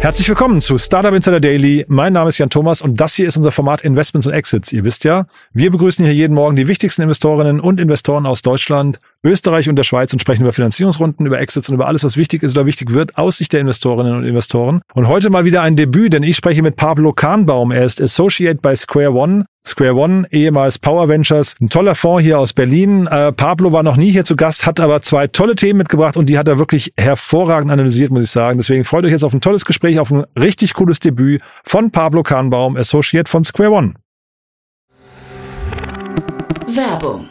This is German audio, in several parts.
Herzlich willkommen zu Startup Insider Daily. Mein Name ist Jan Thomas und das hier ist unser Format Investments und Exits. Ihr wisst ja, wir begrüßen hier jeden Morgen die wichtigsten Investorinnen und Investoren aus Deutschland, Österreich und der Schweiz und sprechen über Finanzierungsrunden, über Exits und über alles, was wichtig ist oder wichtig wird aus Sicht der Investorinnen und Investoren. Und heute mal wieder ein Debüt, denn ich spreche mit Pablo Kahnbaum. Er ist Associate bei Square One. Square One, ehemals Power Ventures, ein toller Fonds hier aus Berlin. Äh, Pablo war noch nie hier zu Gast, hat aber zwei tolle Themen mitgebracht und die hat er wirklich hervorragend analysiert, muss ich sagen. Deswegen freut euch jetzt auf ein tolles Gespräch, auf ein richtig cooles Debüt von Pablo Kahnbaum, Associate von Square One. Werbung.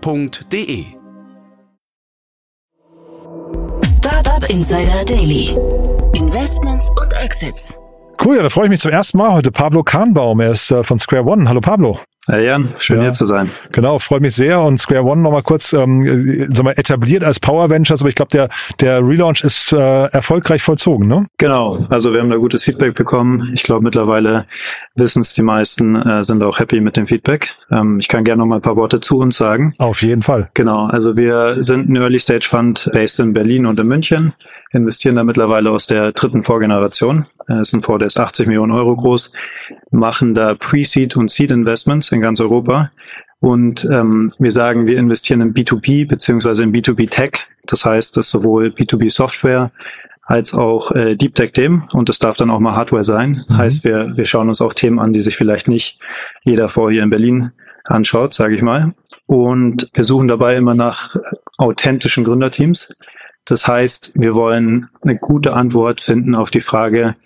www.startup.de. Startup Insider Daily. Investments und Exits. Cool, ja, da freue ich mich zum ersten Mal heute. Pablo Kahnbaum, er ist äh, von Square One. Hallo Pablo. Hey Jan, schön ja, hier zu sein. Genau, freut mich sehr. Und Square One nochmal kurz ähm, äh, sag mal, etabliert als Power Ventures, aber ich glaube, der, der Relaunch ist äh, erfolgreich vollzogen, ne? Genau, also wir haben da gutes Feedback bekommen. Ich glaube, mittlerweile wissen es die meisten, äh, sind auch happy mit dem Feedback. Ähm, ich kann gerne noch mal ein paar Worte zu uns sagen. Auf jeden Fall. Genau, also wir sind ein Early Stage Fund based in Berlin und in München, investieren da mittlerweile aus der dritten Vorgeneration. Das äh, ist ein Fonds, der ist 80 Millionen Euro groß, machen da Pre-Seed und Seed Investments in ganz Europa. Und ähm, wir sagen, wir investieren in B2B beziehungsweise in B2B Tech. Das heißt, dass sowohl B2B Software als auch äh, Deep Tech Themen und das darf dann auch mal Hardware sein. Mhm. Heißt, wir, wir schauen uns auch Themen an, die sich vielleicht nicht jeder vor hier in Berlin anschaut, sage ich mal. Und wir suchen dabei immer nach authentischen Gründerteams. Das heißt, wir wollen eine gute Antwort finden auf die Frage,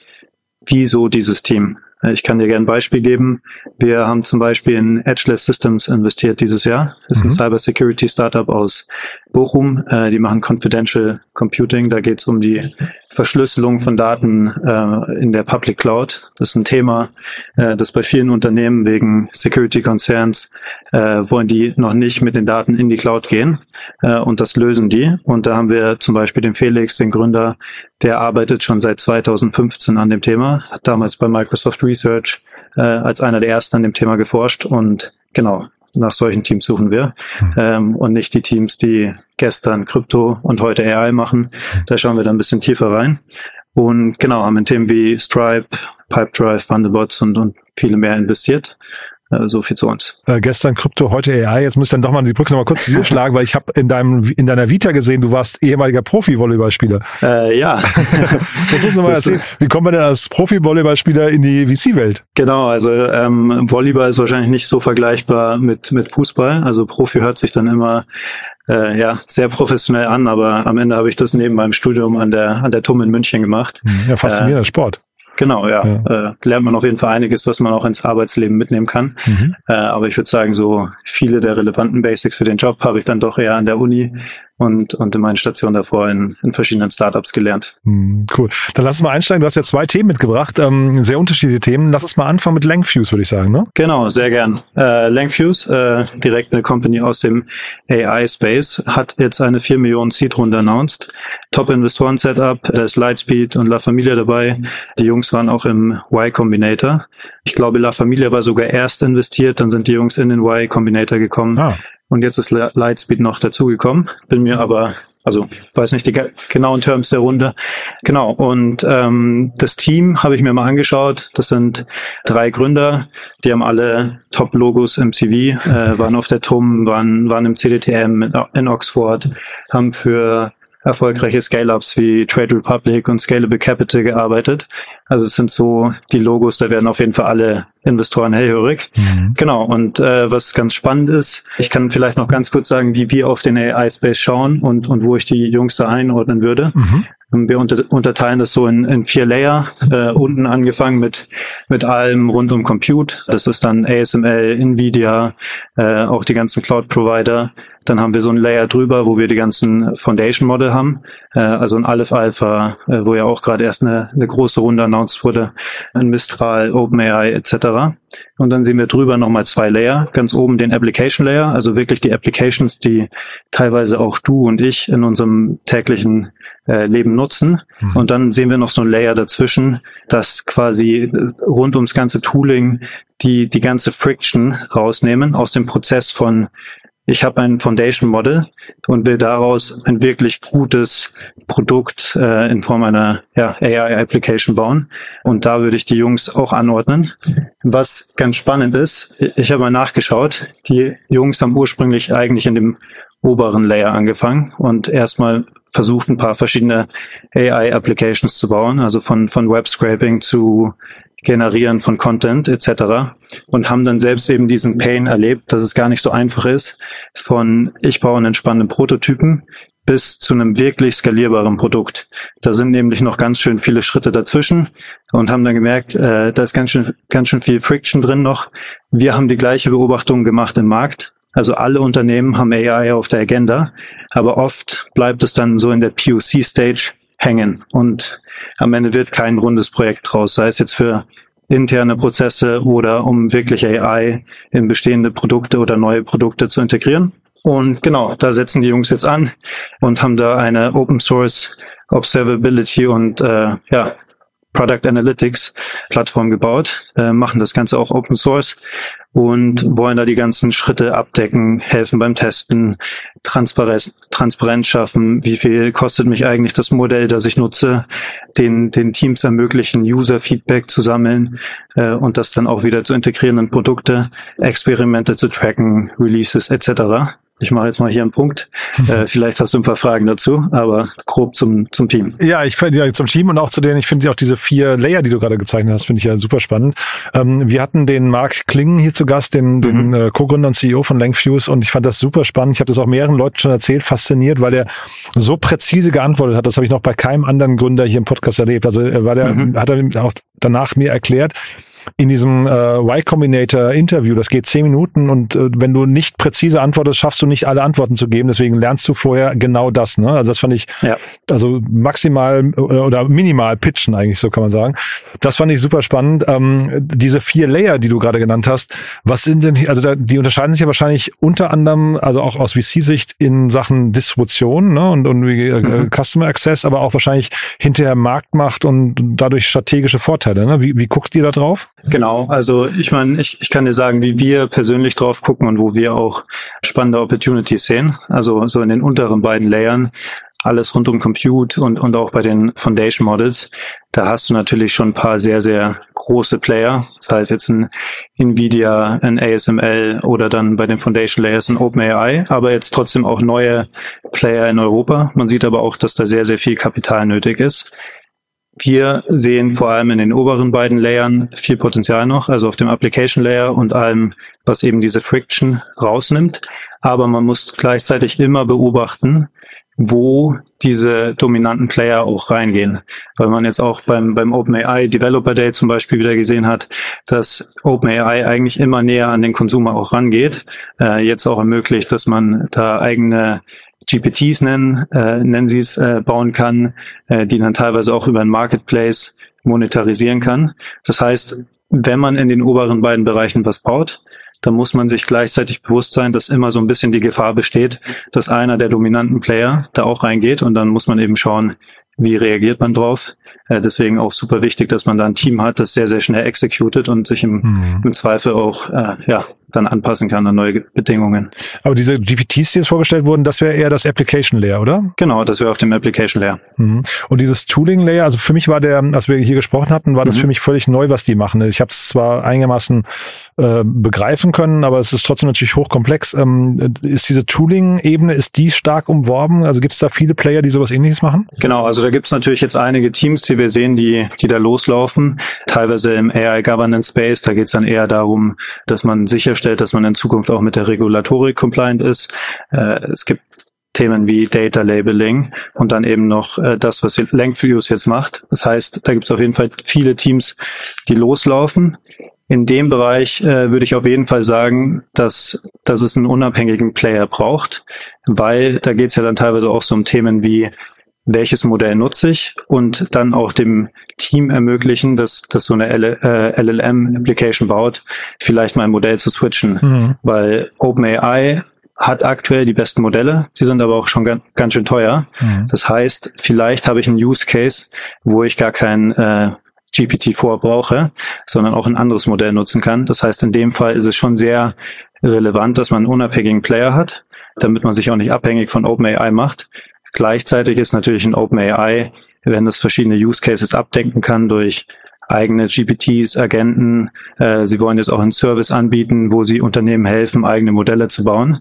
wieso dieses Team? Äh, ich kann dir gerne ein Beispiel geben. Wir haben zum Beispiel in Edgeless Systems investiert dieses Jahr. Das ist mhm. ein Cybersecurity Startup aus Bochum. Äh, die machen Confidential Computing. Da geht es um die Verschlüsselung von Daten äh, in der Public Cloud. Das ist ein Thema, äh, das bei vielen Unternehmen wegen Security Concerns äh, wollen die noch nicht mit den Daten in die Cloud gehen. Äh, und das lösen die. Und da haben wir zum Beispiel den Felix, den Gründer, der arbeitet schon seit 2015 an dem Thema, hat damals bei Microsoft Research äh, als einer der ersten an dem Thema geforscht und genau, nach solchen Teams suchen wir mhm. ähm, und nicht die Teams, die gestern Krypto und heute AI machen. Da schauen wir dann ein bisschen tiefer rein. Und genau, haben in Themen wie Stripe, Pipedrive, Thunderbots und, und viele mehr investiert. Äh, so viel zu uns. Äh, gestern Krypto, heute AI. Jetzt muss ich dann doch mal die Brücke noch mal kurz zu dir schlagen, weil ich habe in deinem in deiner Vita gesehen, du warst ehemaliger Profi-Volleyballspieler. Äh, ja. das muss man mal erzählen. Wie kommt man denn als Profi-Volleyballspieler in die VC-Welt? Genau, also ähm, Volleyball ist wahrscheinlich nicht so vergleichbar mit mit Fußball. Also Profi hört sich dann immer äh, ja, sehr professionell an, aber am Ende habe ich das neben meinem Studium an der an der TUM in München gemacht. Ja, faszinierender äh, Sport. Genau, ja. ja. Äh, lernt man auf jeden Fall einiges, was man auch ins Arbeitsleben mitnehmen kann. Mhm. Äh, aber ich würde sagen, so viele der relevanten Basics für den Job habe ich dann doch eher an der Uni und, und in meinen Stationen davor in, in verschiedenen Startups gelernt. Hm, cool. Dann lass uns mal einsteigen. Du hast ja zwei Themen mitgebracht, ähm, sehr unterschiedliche Themen. Lass uns mal anfangen mit Langfuse, würde ich sagen, ne? Genau, sehr gern. Äh, Langfuse, äh, direkt eine Company aus dem AI-Space, hat jetzt eine 4 Millionen Seed-Runde announced. Top-Investoren-Setup, da ist Lightspeed und La Familia dabei. Die Jungs waren auch im Y-Combinator. Ich glaube, La Familia war sogar erst investiert, dann sind die Jungs in den Y-Combinator gekommen. Ah. Und jetzt ist Lightspeed noch dazugekommen. Bin mir aber, also weiß nicht die genauen Terms der Runde. Genau. Und ähm, das Team habe ich mir mal angeschaut. Das sind drei Gründer. Die haben alle Top-Logos im CV, äh, waren auf der TUM, waren, waren im CDTM in Oxford, haben für erfolgreiche Scale-Ups wie Trade Republic und Scalable Capital gearbeitet. Also es sind so die Logos, da werden auf jeden Fall alle Investoren hellhörig. Mhm. Genau, und äh, was ganz spannend ist, ich kann vielleicht noch ganz kurz sagen, wie wir auf den AI-Space schauen und, und wo ich die Jungs da einordnen würde. Mhm. Wir unter, unterteilen das so in, in vier Layer. Äh, unten angefangen mit, mit allem rund um Compute. Das ist dann ASML, Nvidia, äh, auch die ganzen Cloud-Provider. Dann haben wir so ein Layer drüber, wo wir die ganzen Foundation Model haben. Äh, also ein Aleph Alpha, äh, wo ja auch gerade erst eine, eine große Runde announced wurde. Ein Mistral, OpenAI etc. Und dann sehen wir drüber nochmal zwei Layer. Ganz oben den Application Layer, also wirklich die Applications, die teilweise auch du und ich in unserem täglichen äh, Leben nutzen. Mhm. Und dann sehen wir noch so ein Layer dazwischen, das quasi äh, rund ums ganze Tooling die, die ganze Friction rausnehmen aus dem Prozess von ich habe ein Foundation Model und will daraus ein wirklich gutes Produkt äh, in Form einer ja, AI Application bauen. Und da würde ich die Jungs auch anordnen. Was ganz spannend ist, ich habe mal nachgeschaut, die Jungs haben ursprünglich eigentlich in dem oberen Layer angefangen und erstmal versucht, ein paar verschiedene AI-Applications zu bauen, also von, von Web-Scraping zu Generieren von Content etc. und haben dann selbst eben diesen Pain erlebt, dass es gar nicht so einfach ist, von ich baue einen spannenden Prototypen bis zu einem wirklich skalierbaren Produkt. Da sind nämlich noch ganz schön viele Schritte dazwischen und haben dann gemerkt, äh, da ist ganz schön, ganz schön viel Friction drin noch. Wir haben die gleiche Beobachtung gemacht im Markt also alle Unternehmen haben AI auf der Agenda, aber oft bleibt es dann so in der POC-Stage hängen und am Ende wird kein rundes Projekt draus, sei es jetzt für interne Prozesse oder um wirklich AI in bestehende Produkte oder neue Produkte zu integrieren. Und genau, da setzen die Jungs jetzt an und haben da eine Open Source Observability und äh, ja, Product Analytics Plattform gebaut, äh, machen das Ganze auch Open Source und wollen da die ganzen Schritte abdecken, helfen beim Testen, Transparenz, Transparenz schaffen, wie viel kostet mich eigentlich das Modell, das ich nutze, den, den Teams ermöglichen, User-Feedback zu sammeln äh, und das dann auch wieder zu integrieren in Produkte, Experimente zu tracken, Releases etc. Ich mache jetzt mal hier einen Punkt. Äh, vielleicht hast du ein paar Fragen dazu, aber grob zum, zum Team. Ja, ich finde ja zum Team und auch zu denen, ich finde auch diese vier Layer, die du gerade gezeichnet hast, finde ich ja super spannend. Ähm, wir hatten den Mark Klingen hier zu Gast, den, mhm. den äh, Co-Gründer und CEO von Langfuse und ich fand das super spannend. Ich habe das auch mehreren Leuten schon erzählt, fasziniert, weil er so präzise geantwortet hat. Das habe ich noch bei keinem anderen Gründer hier im Podcast erlebt. Also äh, war der, mhm. hat er auch danach mir erklärt, in diesem äh, Y Combinator Interview, das geht zehn Minuten und äh, wenn du nicht präzise antwortest, schaffst du nicht alle Antworten zu geben. Deswegen lernst du vorher genau das. Ne? Also das fand ich ja. also maximal oder minimal pitchen eigentlich, so kann man sagen. Das fand ich super spannend. Ähm, diese vier Layer, die du gerade genannt hast, was sind denn, also da, die unterscheiden sich ja wahrscheinlich unter anderem, also auch aus VC-Sicht in Sachen Distribution ne? und, und äh, mhm. Customer Access, aber auch wahrscheinlich hinterher Marktmacht und dadurch strategische Vorteile. Ne? Wie, wie guckt ihr da drauf? Genau, also ich meine, ich, ich kann dir sagen, wie wir persönlich drauf gucken und wo wir auch spannende Opportunities sehen. Also so in den unteren beiden Layern, alles rund um Compute und, und auch bei den Foundation Models, da hast du natürlich schon ein paar sehr, sehr große Player, sei es jetzt ein Nvidia, ein ASML oder dann bei den Foundation Layers ein OpenAI, aber jetzt trotzdem auch neue Player in Europa. Man sieht aber auch, dass da sehr, sehr viel Kapital nötig ist. Wir sehen vor allem in den oberen beiden Layern viel Potenzial noch, also auf dem Application Layer und allem, was eben diese Friction rausnimmt. Aber man muss gleichzeitig immer beobachten, wo diese dominanten Player auch reingehen. Weil man jetzt auch beim, beim OpenAI Developer Day zum Beispiel wieder gesehen hat, dass OpenAI eigentlich immer näher an den Konsumer auch rangeht. Äh, jetzt auch ermöglicht, dass man da eigene GPTs nennen, äh, nennen sie es, äh, bauen kann, äh, die dann teilweise auch über ein Marketplace monetarisieren kann. Das heißt, wenn man in den oberen beiden Bereichen was baut, dann muss man sich gleichzeitig bewusst sein, dass immer so ein bisschen die Gefahr besteht, dass einer der dominanten Player da auch reingeht und dann muss man eben schauen, wie reagiert man drauf. Äh, deswegen auch super wichtig, dass man da ein Team hat, das sehr, sehr schnell executed und sich im, mhm. im Zweifel auch äh, ja, dann anpassen kann an neue Bedingungen. Aber diese GPTs, die jetzt vorgestellt wurden, das wäre eher das Application Layer, oder? Genau, das wäre auf dem Application Layer. Mhm. Und dieses Tooling Layer, also für mich war der, als wir hier gesprochen hatten, war das mhm. für mich völlig neu, was die machen. Ich habe es zwar einigermaßen äh, begreifen können, aber es ist trotzdem natürlich hochkomplex. Ähm, ist diese Tooling-Ebene, ist die stark umworben? Also gibt es da viele Player, die sowas ähnliches machen? Genau, also da gibt es natürlich jetzt einige Teams, die wir sehen, die, die da loslaufen. Teilweise im AI Governance Space, da geht es dann eher darum, dass man sicherstellt, dass man in Zukunft auch mit der Regulatorik compliant ist. Äh, es gibt Themen wie Data Labeling und dann eben noch äh, das, was Lengthviews jetzt macht. Das heißt, da gibt es auf jeden Fall viele Teams, die loslaufen. In dem Bereich äh, würde ich auf jeden Fall sagen, dass, dass es einen unabhängigen Player braucht, weil da geht es ja dann teilweise auch so um Themen wie welches Modell nutze ich und dann auch dem Team ermöglichen, dass, dass so eine LLM-Application baut, vielleicht mal ein Modell zu switchen. Mhm. Weil OpenAI hat aktuell die besten Modelle, sie sind aber auch schon ganz, ganz schön teuer. Mhm. Das heißt, vielleicht habe ich einen Use Case, wo ich gar kein äh, GPT-4 brauche, sondern auch ein anderes Modell nutzen kann. Das heißt, in dem Fall ist es schon sehr relevant, dass man einen unabhängigen Player hat, damit man sich auch nicht abhängig von OpenAI macht. Gleichzeitig ist natürlich ein OpenAI, wenn das verschiedene Use Cases abdenken kann durch eigene GPTs, Agenten. Äh, sie wollen jetzt auch einen Service anbieten, wo sie Unternehmen helfen, eigene Modelle zu bauen.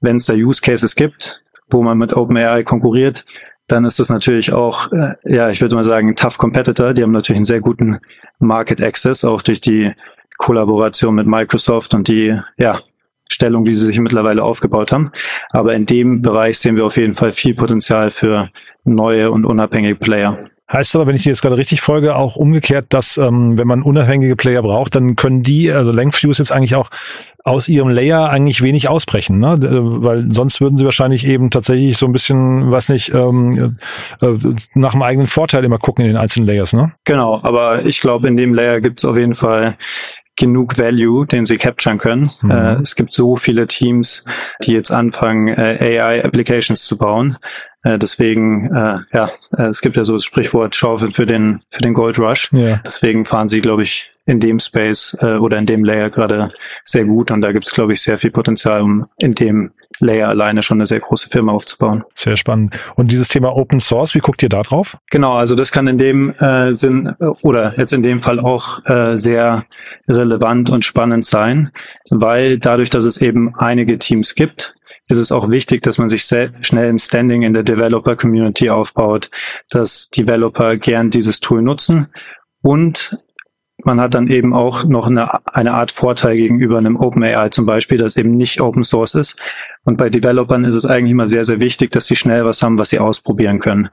Wenn es da Use Cases gibt, wo man mit OpenAI konkurriert, dann ist das natürlich auch, äh, ja, ich würde mal sagen, tough Competitor. Die haben natürlich einen sehr guten Market Access, auch durch die Kollaboration mit Microsoft und die, ja, Stellung, die sie sich mittlerweile aufgebaut haben. Aber in dem Bereich sehen wir auf jeden Fall viel Potenzial für neue und unabhängige Player. Heißt aber, wenn ich dir jetzt gerade richtig folge, auch umgekehrt, dass ähm, wenn man unabhängige Player braucht, dann können die, also Lengthviews jetzt eigentlich auch aus ihrem Layer eigentlich wenig ausbrechen, ne? Weil sonst würden sie wahrscheinlich eben tatsächlich so ein bisschen, weiß nicht, ähm, äh, nach dem eigenen Vorteil immer gucken in den einzelnen Layers, ne? Genau, aber ich glaube, in dem Layer gibt es auf jeden Fall genug Value, den sie capturen können. Mhm. Äh, es gibt so viele Teams, die jetzt anfangen, äh, AI-Applications zu bauen. Äh, deswegen, äh, ja, äh, es gibt ja so das Sprichwort Schaufel für den, für den Gold Rush. Ja. Deswegen fahren sie, glaube ich, in dem Space äh, oder in dem Layer gerade sehr gut und da gibt es, glaube ich, sehr viel Potenzial, um in dem Layer alleine schon eine sehr große Firma aufzubauen. Sehr spannend. Und dieses Thema Open Source, wie guckt ihr da drauf? Genau, also das kann in dem äh, Sinn oder jetzt in dem Fall auch äh, sehr relevant und spannend sein, weil dadurch, dass es eben einige Teams gibt, ist es auch wichtig, dass man sich schnell ein Standing in der Developer Community aufbaut, dass Developer gern dieses Tool nutzen und man hat dann eben auch noch eine, eine Art Vorteil gegenüber einem OpenAI zum Beispiel, das eben nicht Open Source ist. Und bei Developern ist es eigentlich immer sehr, sehr wichtig, dass sie schnell was haben, was sie ausprobieren können.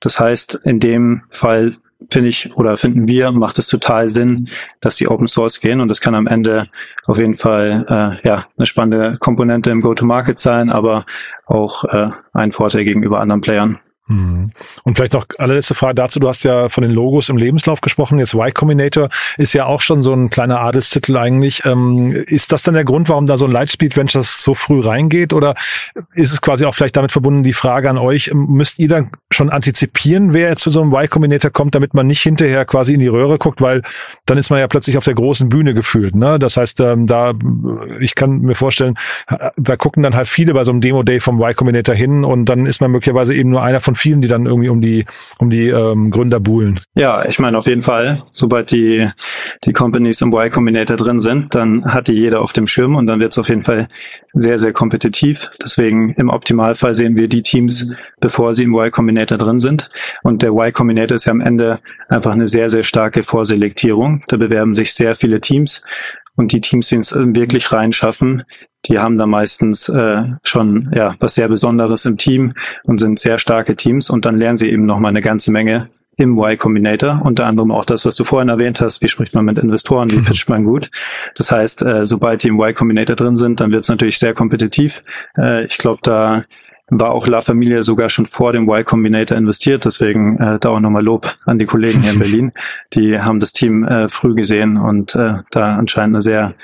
Das heißt, in dem Fall finde ich oder finden wir, macht es total Sinn, dass die Open Source gehen und das kann am Ende auf jeden Fall äh, ja eine spannende Komponente im Go-to-Market sein, aber auch äh, ein Vorteil gegenüber anderen Playern. Mhm. Und vielleicht noch allerletzte Frage dazu. Du hast ja von den Logos im Lebenslauf gesprochen. Jetzt Y Combinator ist ja auch schon so ein kleiner Adelstitel eigentlich. Ähm, ist das dann der Grund, warum da so ein Lightspeed Ventures so früh reingeht? Oder ist es quasi auch vielleicht damit verbunden, die Frage an euch, müsst ihr dann schon antizipieren, wer zu so einem Y Combinator kommt, damit man nicht hinterher quasi in die Röhre guckt, weil dann ist man ja plötzlich auf der großen Bühne gefühlt. Ne? Das heißt, ähm, da, ich kann mir vorstellen, da gucken dann halt viele bei so einem Demo-Day vom Y Combinator hin und dann ist man möglicherweise eben nur einer von vielen, die dann irgendwie um die, um die ähm, Gründer buhlen. Ja, ich meine auf jeden Fall, sobald die, die Companies im Y Combinator drin sind, dann hat die jeder auf dem Schirm und dann wird es auf jeden Fall sehr, sehr kompetitiv. Deswegen im Optimalfall sehen wir die Teams, bevor sie im Y Combinator drin sind. Und der Y Combinator ist ja am Ende einfach eine sehr, sehr starke Vorselektierung. Da bewerben sich sehr viele Teams. Und die Teams, die es wirklich reinschaffen, die haben da meistens äh, schon ja was sehr Besonderes im Team und sind sehr starke Teams und dann lernen sie eben noch mal eine ganze Menge im Y Combinator, unter anderem auch das, was du vorhin erwähnt hast, wie spricht man mit Investoren, wie pitcht man gut. Das heißt, äh, sobald die im Y Combinator drin sind, dann wird es natürlich sehr kompetitiv. Äh, ich glaube, da war auch La Familia sogar schon vor dem Y Combinator investiert, deswegen äh, da auch nochmal Lob an die Kollegen hier in Berlin. Die haben das Team äh, früh gesehen und äh, da anscheinend eine sehr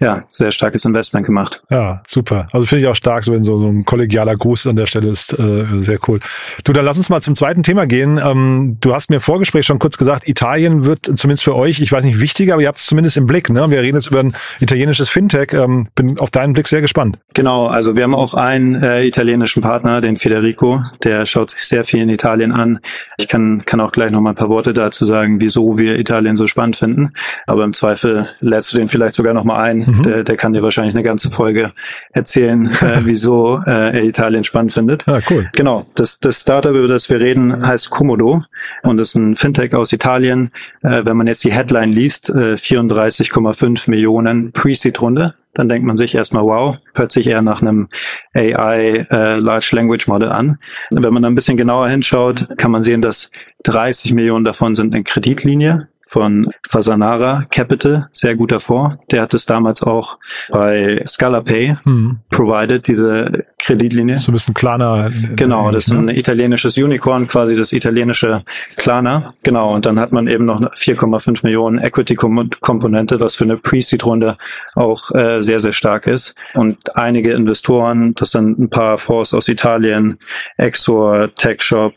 ja, sehr starkes Investment gemacht. Ja, super. Also finde ich auch stark, so wenn so, so ein kollegialer Gruß an der Stelle ist äh, sehr cool. Du, dann lass uns mal zum zweiten Thema gehen. Ähm, du hast mir im Vorgespräch schon kurz gesagt, Italien wird zumindest für euch, ich weiß nicht wichtiger, aber ihr habt es zumindest im Blick. Ne? Wir reden jetzt über ein italienisches Fintech. Ähm, bin auf deinen Blick sehr gespannt. Genau, also wir haben auch einen äh, italienischen Partner, den Federico, der schaut sich sehr viel in Italien an. Ich kann, kann auch gleich noch mal ein paar Worte dazu sagen, wieso wir Italien so spannend finden. Aber im Zweifel lädst du den vielleicht sogar noch mal ein Mhm. Der, der kann dir wahrscheinlich eine ganze Folge erzählen, äh, wieso äh, er Italien spannend findet. Ah, cool. Genau. Das, das Startup, über das wir reden, heißt Komodo und ist ein Fintech aus Italien. Äh, wenn man jetzt die Headline liest, äh, 34,5 Millionen Pre-Seed-Runde dann denkt man sich erstmal, wow, hört sich eher nach einem AI äh, Large Language Model an. Wenn man dann ein bisschen genauer hinschaut, kann man sehen, dass 30 Millionen davon sind in Kreditlinie von Fasanara Capital, sehr guter Fonds. Der hat es damals auch bei Scalapay mhm. provided, diese Kreditlinie. So ein bisschen Klarna. Genau, das ist ein ne? italienisches Unicorn, quasi das italienische Klarna. Genau, und dann hat man eben noch 4,5 Millionen Equity-Komponente, was für eine Pre-Seed-Runde auch äh, sehr, sehr stark ist. Und einige Investoren, das sind ein paar Fonds aus Italien, Exor, TechShop,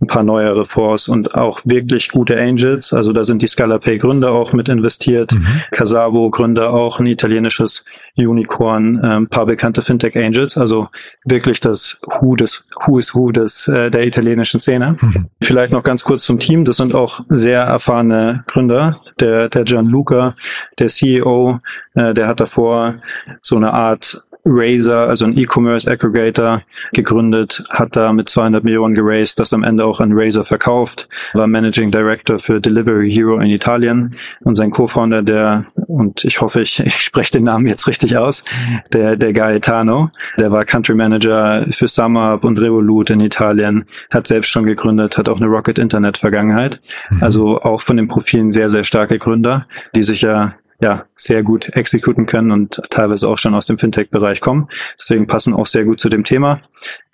ein paar neuere Fonds und auch wirklich gute Angels. Also da sind die Scalapay Gründer auch mit investiert, mhm. Casavo Gründer auch, ein italienisches Unicorn, äh, ein paar bekannte Fintech Angels, also wirklich das Who des Who is Who des äh, der italienischen Szene. Mhm. Vielleicht noch ganz kurz zum Team, das sind auch sehr erfahrene Gründer. Der der Gianluca, der CEO, äh, der hat davor so eine Art Razer, also ein E-Commerce Aggregator, gegründet, hat da mit 200 Millionen geraced, das am Ende auch an Razer verkauft, war Managing Director für Delivery Hero in Italien und sein Co-Founder, der, und ich hoffe, ich, ich spreche den Namen jetzt richtig aus, der, der Gaetano, der war Country Manager für SumUp und Revolut in Italien, hat selbst schon gegründet, hat auch eine Rocket Internet Vergangenheit. Mhm. Also auch von den Profilen sehr, sehr starke Gründer, die sich ja ja, sehr gut exekuten können und teilweise auch schon aus dem Fintech-Bereich kommen. Deswegen passen auch sehr gut zu dem Thema.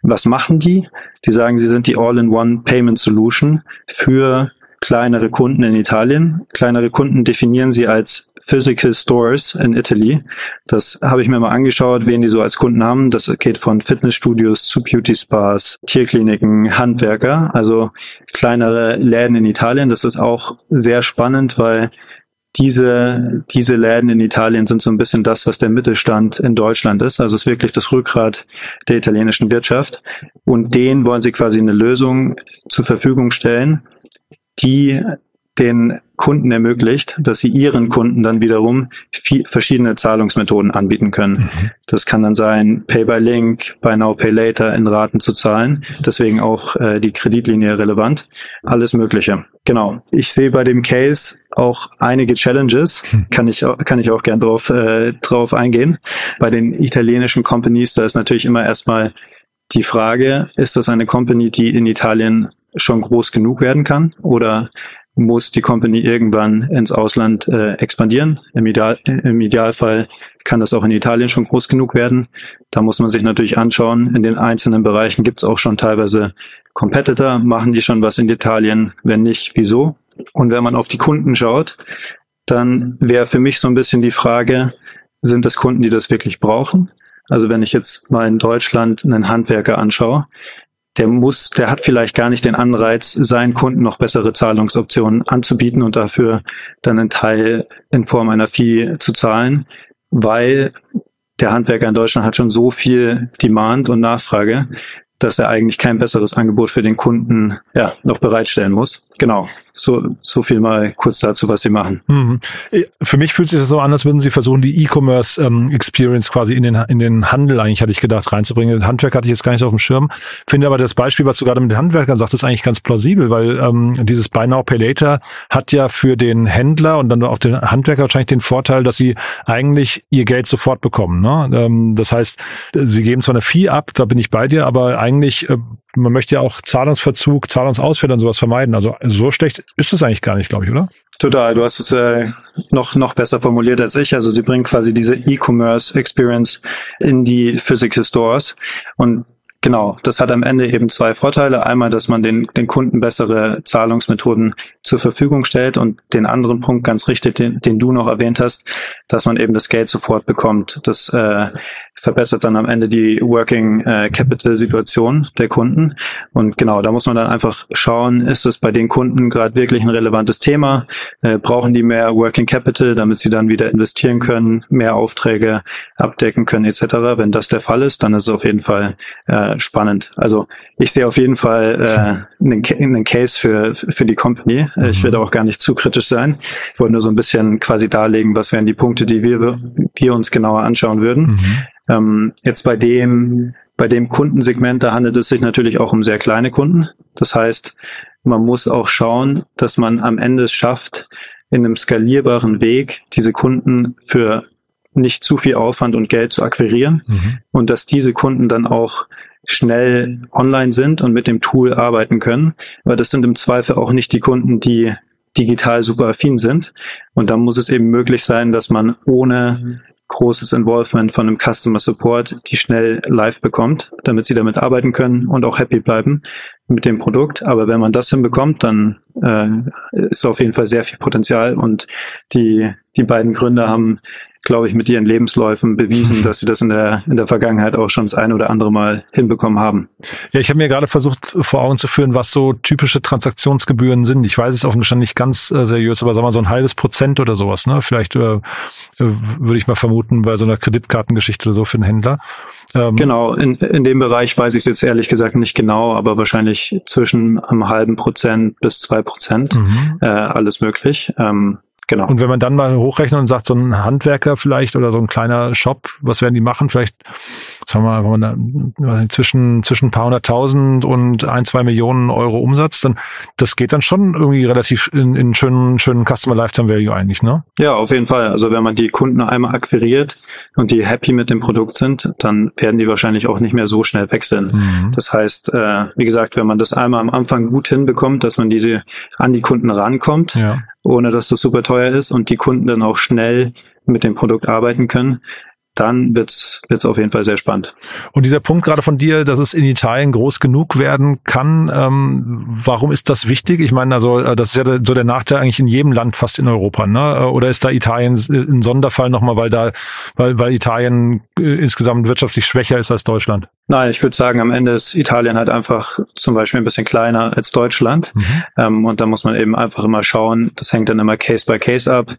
Was machen die? Die sagen, sie sind die All-in-One Payment Solution für kleinere Kunden in Italien. Kleinere Kunden definieren sie als Physical Stores in Italy. Das habe ich mir mal angeschaut, wen die so als Kunden haben. Das geht von Fitnessstudios zu Beauty Spas, Tierkliniken, Handwerker, also kleinere Läden in Italien. Das ist auch sehr spannend, weil diese, diese Läden in Italien sind so ein bisschen das, was der Mittelstand in Deutschland ist. Also es ist wirklich das Rückgrat der italienischen Wirtschaft. Und denen wollen sie quasi eine Lösung zur Verfügung stellen, die den Kunden ermöglicht, dass sie ihren Kunden dann wiederum viel, verschiedene Zahlungsmethoden anbieten können. Mhm. Das kann dann sein, Pay by Link, Buy Now, Pay Later in Raten zu zahlen. Deswegen auch äh, die Kreditlinie relevant. Alles Mögliche. Genau. Ich sehe bei dem Case auch einige Challenges. Mhm. Kann ich, kann ich auch gern drauf, äh, drauf eingehen. Bei den italienischen Companies, da ist natürlich immer erstmal die Frage, ist das eine Company, die in Italien schon groß genug werden kann? Oder muss die Company irgendwann ins Ausland äh, expandieren. Im, Ideal, Im Idealfall kann das auch in Italien schon groß genug werden. Da muss man sich natürlich anschauen, in den einzelnen Bereichen gibt es auch schon teilweise Competitor, machen die schon was in Italien? Wenn nicht, wieso? Und wenn man auf die Kunden schaut, dann wäre für mich so ein bisschen die Frage, sind das Kunden, die das wirklich brauchen? Also wenn ich jetzt mal in Deutschland einen Handwerker anschaue, der muss, der hat vielleicht gar nicht den Anreiz, seinen Kunden noch bessere Zahlungsoptionen anzubieten und dafür dann einen Teil in Form einer Fee zu zahlen, weil der Handwerker in Deutschland hat schon so viel Demand und Nachfrage, dass er eigentlich kein besseres Angebot für den Kunden ja, noch bereitstellen muss. Genau. So, so viel mal kurz dazu, was sie machen. Mhm. Für mich fühlt sich das so an, als würden sie versuchen, die E-Commerce ähm, Experience quasi in den, in den Handel eigentlich, hatte ich gedacht, reinzubringen. Handwerk hatte ich jetzt gar nicht auf dem Schirm. Finde aber das Beispiel, was du gerade mit den Handwerkern sagst, ist eigentlich ganz plausibel, weil ähm, dieses Buy Now Pay Later hat ja für den Händler und dann auch den Handwerker wahrscheinlich den Vorteil, dass sie eigentlich ihr Geld sofort bekommen. Ne? Ähm, das heißt, sie geben zwar eine Fee ab, da bin ich bei dir, aber eigentlich äh, man möchte ja auch Zahlungsverzug, Zahlungsausfälle und sowas vermeiden. Also so schlecht ist es eigentlich gar nicht, glaube ich, oder? Total, du hast es äh, noch, noch besser formuliert als ich. Also sie bringen quasi diese E-Commerce Experience in die Physical Stores. Und Genau, das hat am Ende eben zwei Vorteile. Einmal, dass man den, den Kunden bessere Zahlungsmethoden zur Verfügung stellt und den anderen Punkt ganz richtig, den, den du noch erwähnt hast, dass man eben das Geld sofort bekommt. Das äh, verbessert dann am Ende die Working äh, Capital Situation der Kunden. Und genau, da muss man dann einfach schauen, ist es bei den Kunden gerade wirklich ein relevantes Thema? Äh, brauchen die mehr Working Capital, damit sie dann wieder investieren können, mehr Aufträge abdecken können etc. Wenn das der Fall ist, dann ist es auf jeden Fall äh, spannend. Also ich sehe auf jeden Fall äh, einen, einen Case für, für die Company. Mhm. Ich werde auch gar nicht zu kritisch sein. Ich wollte nur so ein bisschen quasi darlegen, was wären die Punkte, die wir, wir uns genauer anschauen würden. Mhm. Ähm, jetzt bei dem, bei dem Kundensegment, da handelt es sich natürlich auch um sehr kleine Kunden. Das heißt, man muss auch schauen, dass man am Ende es schafft, in einem skalierbaren Weg diese Kunden für nicht zu viel Aufwand und Geld zu akquirieren mhm. und dass diese Kunden dann auch schnell online sind und mit dem Tool arbeiten können, weil das sind im Zweifel auch nicht die Kunden, die digital super affin sind. Und dann muss es eben möglich sein, dass man ohne großes Involvement von einem Customer Support, die schnell live bekommt, damit sie damit arbeiten können und auch happy bleiben mit dem Produkt. Aber wenn man das hinbekommt, dann äh, ist auf jeden Fall sehr viel Potenzial und die, die beiden Gründer haben glaube ich, mit ihren Lebensläufen bewiesen, dass sie das in der, in der Vergangenheit auch schon das ein oder andere Mal hinbekommen haben. Ja, ich habe mir gerade versucht vor Augen zu führen, was so typische Transaktionsgebühren sind. Ich weiß es auch nicht ganz äh, seriös, aber sagen wir mal so ein halbes Prozent oder sowas. Ne? Vielleicht äh, äh, würde ich mal vermuten, bei so einer Kreditkartengeschichte oder so für einen Händler. Ähm, genau, in, in dem Bereich weiß ich es jetzt ehrlich gesagt nicht genau, aber wahrscheinlich zwischen einem halben Prozent bis zwei Prozent mhm. äh, alles möglich. Ähm, Genau. Und wenn man dann mal hochrechnet und sagt, so ein Handwerker vielleicht oder so ein kleiner Shop, was werden die machen? Vielleicht, sagen wir mal, wenn man da, zwischen, zwischen ein paar hunderttausend und ein, zwei Millionen Euro Umsatz, dann, das geht dann schon irgendwie relativ in, in schönen, schönen Customer Lifetime Value eigentlich, ne? Ja, auf jeden Fall. Also wenn man die Kunden einmal akquiriert und die happy mit dem Produkt sind, dann werden die wahrscheinlich auch nicht mehr so schnell wechseln. Mhm. Das heißt, äh, wie gesagt, wenn man das einmal am Anfang gut hinbekommt, dass man diese an die Kunden rankommt, ja ohne dass das super teuer ist und die Kunden dann auch schnell mit dem Produkt arbeiten können, dann wird's wird's auf jeden Fall sehr spannend. Und dieser Punkt gerade von dir, dass es in Italien groß genug werden kann, ähm, warum ist das wichtig? Ich meine, also äh, das ist ja so der Nachteil eigentlich in jedem Land fast in Europa, ne? Äh, oder ist da Italien ein Sonderfall nochmal, weil da, weil, weil Italien äh, insgesamt wirtschaftlich schwächer ist als Deutschland? Nein, ich würde sagen, am Ende ist Italien halt einfach zum Beispiel ein bisschen kleiner als Deutschland. Mhm. Ähm, und da muss man eben einfach immer schauen, das hängt dann immer Case by Case ab,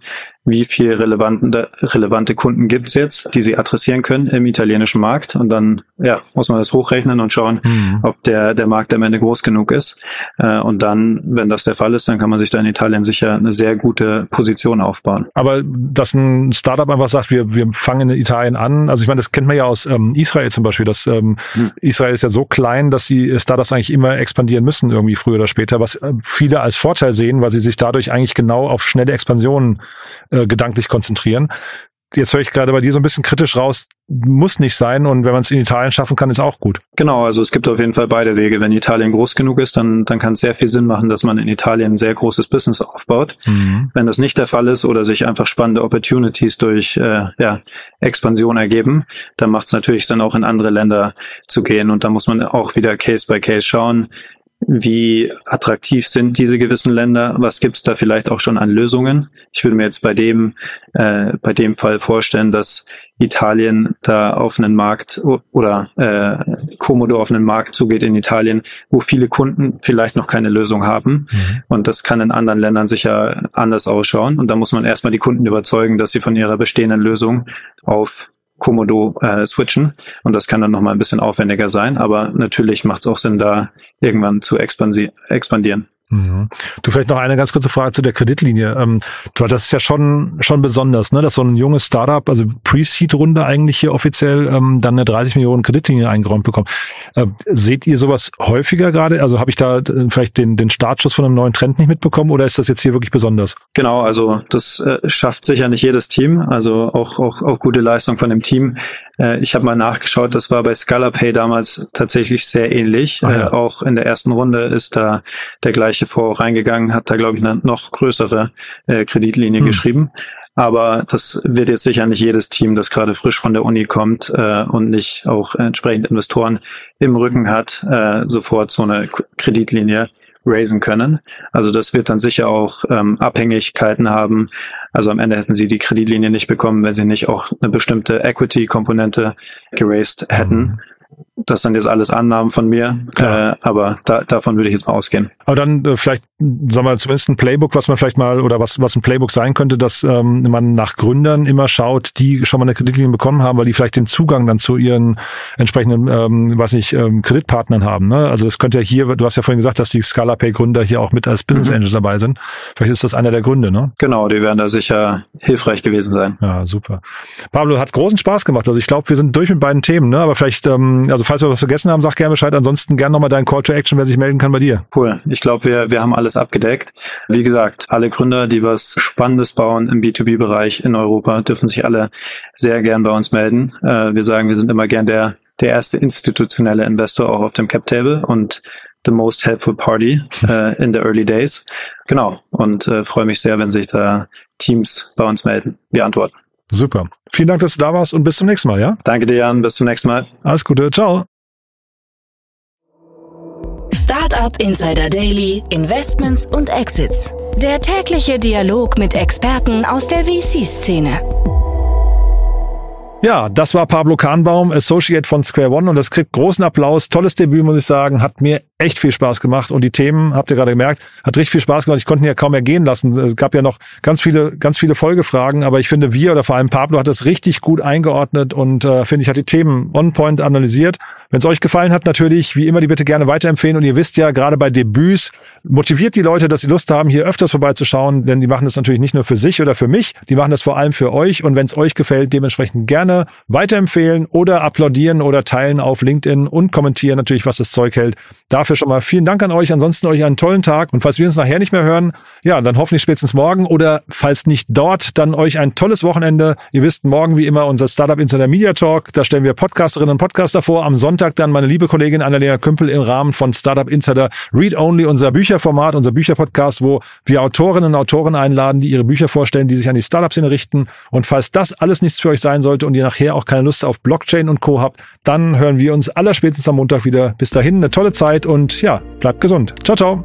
wie viel relevante, relevante Kunden gibt's jetzt, die sie adressieren können im italienischen Markt. Und dann ja, muss man das hochrechnen und schauen, mhm. ob der, der Markt am Ende groß genug ist. Äh, und dann, wenn das der Fall ist, dann kann man sich da in Italien sicher eine sehr gute Position aufbauen. Aber dass ein Startup einfach sagt, wir, wir fangen in Italien an, also ich meine, das kennt man ja aus ähm, Israel zum Beispiel, dass ähm, mhm. Israel ist ja so klein, dass die Startups eigentlich immer expandieren müssen, irgendwie früher oder später, was äh, viele als Vorteil sehen, weil sie sich dadurch eigentlich genau auf schnelle Expansionen äh, gedanklich konzentrieren. Jetzt höre ich gerade bei dir so ein bisschen kritisch raus, muss nicht sein und wenn man es in Italien schaffen kann, ist auch gut. Genau, also es gibt auf jeden Fall beide Wege. Wenn Italien groß genug ist, dann, dann kann es sehr viel Sinn machen, dass man in Italien ein sehr großes Business aufbaut. Mhm. Wenn das nicht der Fall ist oder sich einfach spannende Opportunities durch äh, ja, Expansion ergeben, dann macht es natürlich dann auch in andere Länder zu gehen und da muss man auch wieder Case by Case schauen, wie attraktiv sind diese gewissen Länder, was gibt es da vielleicht auch schon an Lösungen. Ich würde mir jetzt bei dem, äh, bei dem Fall vorstellen, dass Italien da auf einen Markt oder äh, Komodo auf einen Markt zugeht in Italien, wo viele Kunden vielleicht noch keine Lösung haben. Mhm. Und das kann in anderen Ländern sicher anders ausschauen. Und da muss man erstmal die Kunden überzeugen, dass sie von ihrer bestehenden Lösung auf Komodo äh, switchen und das kann dann nochmal ein bisschen aufwendiger sein, aber natürlich macht es auch Sinn, da irgendwann zu expandieren. Mhm. Du vielleicht noch eine ganz kurze Frage zu der Kreditlinie. Ähm, das ist ja schon schon besonders, ne, dass so ein junges Startup, also Pre-Seed-Runde eigentlich hier offiziell ähm, dann eine 30 Millionen Kreditlinie eingeräumt bekommt. Äh, seht ihr sowas häufiger gerade? Also habe ich da äh, vielleicht den den Startschuss von einem neuen Trend nicht mitbekommen oder ist das jetzt hier wirklich besonders? Genau, also das äh, schafft sicher nicht jedes Team, also auch auch auch gute Leistung von dem Team. Äh, ich habe mal nachgeschaut, das war bei ScalaPay damals tatsächlich sehr ähnlich. Ah, ja. Äh, auch in der ersten Runde ist da der gleiche Fonds reingegangen, hat da, glaube ich, eine noch größere äh, Kreditlinie hm. geschrieben. Aber das wird jetzt sicher nicht jedes Team, das gerade frisch von der Uni kommt äh, und nicht auch entsprechend Investoren im Rücken hat, äh, sofort so eine Kreditlinie raisen können. Also das wird dann sicher auch ähm, Abhängigkeiten haben. Also am Ende hätten sie die Kreditlinie nicht bekommen, wenn sie nicht auch eine bestimmte Equity-Komponente geraced hätten. Das sind jetzt alles Annahmen von mir, äh, aber da, davon würde ich jetzt mal ausgehen. Aber dann äh, vielleicht, sagen wir zumindest ein Playbook, was man vielleicht mal oder was was ein Playbook sein könnte, dass ähm, man nach Gründern immer schaut, die schon mal eine Kreditlinie bekommen haben, weil die vielleicht den Zugang dann zu ihren entsprechenden, ähm, was nicht, ähm, Kreditpartnern haben. Ne? Also das könnte ja hier, du hast ja vorhin gesagt, dass die ScalaPay Gründer hier auch mit als Business mhm. Angels dabei sind. Vielleicht ist das einer der Gründe, ne? Genau, die werden da sicher hilfreich gewesen sein. Ja, super. Pablo hat großen Spaß gemacht. Also ich glaube, wir sind durch mit beiden Themen, ne? Aber vielleicht, ähm, also falls wir was vergessen haben, sag gerne Bescheid. Ansonsten gerne nochmal deinen Call to Action, wer sich melden kann bei dir. Cool. Ich glaube, wir, wir haben alles abgedeckt. Wie gesagt, alle Gründer, die was Spannendes bauen im B2B-Bereich in Europa, dürfen sich alle sehr gern bei uns melden. Äh, wir sagen, wir sind immer gern der, der erste institutionelle Investor auch auf dem Cap Table und the most helpful party uh, in the early days. Genau. Und äh, freue mich sehr, wenn sich da Teams bei uns melden. Wir antworten. Super. Vielen Dank, dass du da warst und bis zum nächsten Mal, ja? Danke dir, Jan. Bis zum nächsten Mal. Alles Gute. Ciao. Startup Insider Daily, Investments und Exits. Der tägliche Dialog mit Experten aus der VC-Szene. Ja, das war Pablo Kahnbaum, Associate von Square One und das kriegt großen Applaus. Tolles Debüt, muss ich sagen. Hat mir echt viel Spaß gemacht und die Themen, habt ihr gerade gemerkt, hat richtig viel Spaß gemacht. Ich konnte ihn ja kaum mehr gehen lassen. Es gab ja noch ganz viele, ganz viele Folgefragen, aber ich finde, wir oder vor allem Pablo hat das richtig gut eingeordnet und äh, finde ich, hat die Themen on point analysiert. Wenn es euch gefallen hat, natürlich, wie immer, die bitte gerne weiterempfehlen und ihr wisst ja, gerade bei Debüts motiviert die Leute, dass sie Lust haben, hier öfters vorbeizuschauen, denn die machen das natürlich nicht nur für sich oder für mich, die machen das vor allem für euch und wenn es euch gefällt, dementsprechend gerne weiterempfehlen oder applaudieren oder teilen auf LinkedIn und kommentieren natürlich, was das Zeug hält. Dafür schon mal vielen Dank an euch. Ansonsten euch einen tollen Tag. Und falls wir uns nachher nicht mehr hören, ja, dann hoffentlich spätestens morgen oder falls nicht dort, dann euch ein tolles Wochenende. Ihr wisst, morgen wie immer unser Startup Insider Media Talk. Da stellen wir Podcasterinnen und Podcaster vor. Am Sonntag dann meine liebe Kollegin Annalena Kümpel im Rahmen von Startup Insider Read Only, unser Bücherformat, unser Bücherpodcast, wo wir Autorinnen und Autoren einladen, die ihre Bücher vorstellen, die sich an die Startup-Szene richten. Und falls das alles nichts für euch sein sollte und ihr nachher auch keine Lust auf Blockchain und Co. habt, dann hören wir uns allerspätestens am Montag wieder. Bis dahin eine tolle Zeit und ja, bleibt gesund. Ciao, ciao.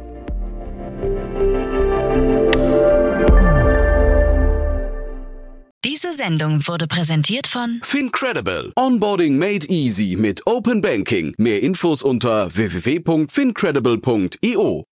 Diese Sendung wurde präsentiert von Fincredible. Onboarding made easy mit Open Banking. Mehr Infos unter www.fincredible.io.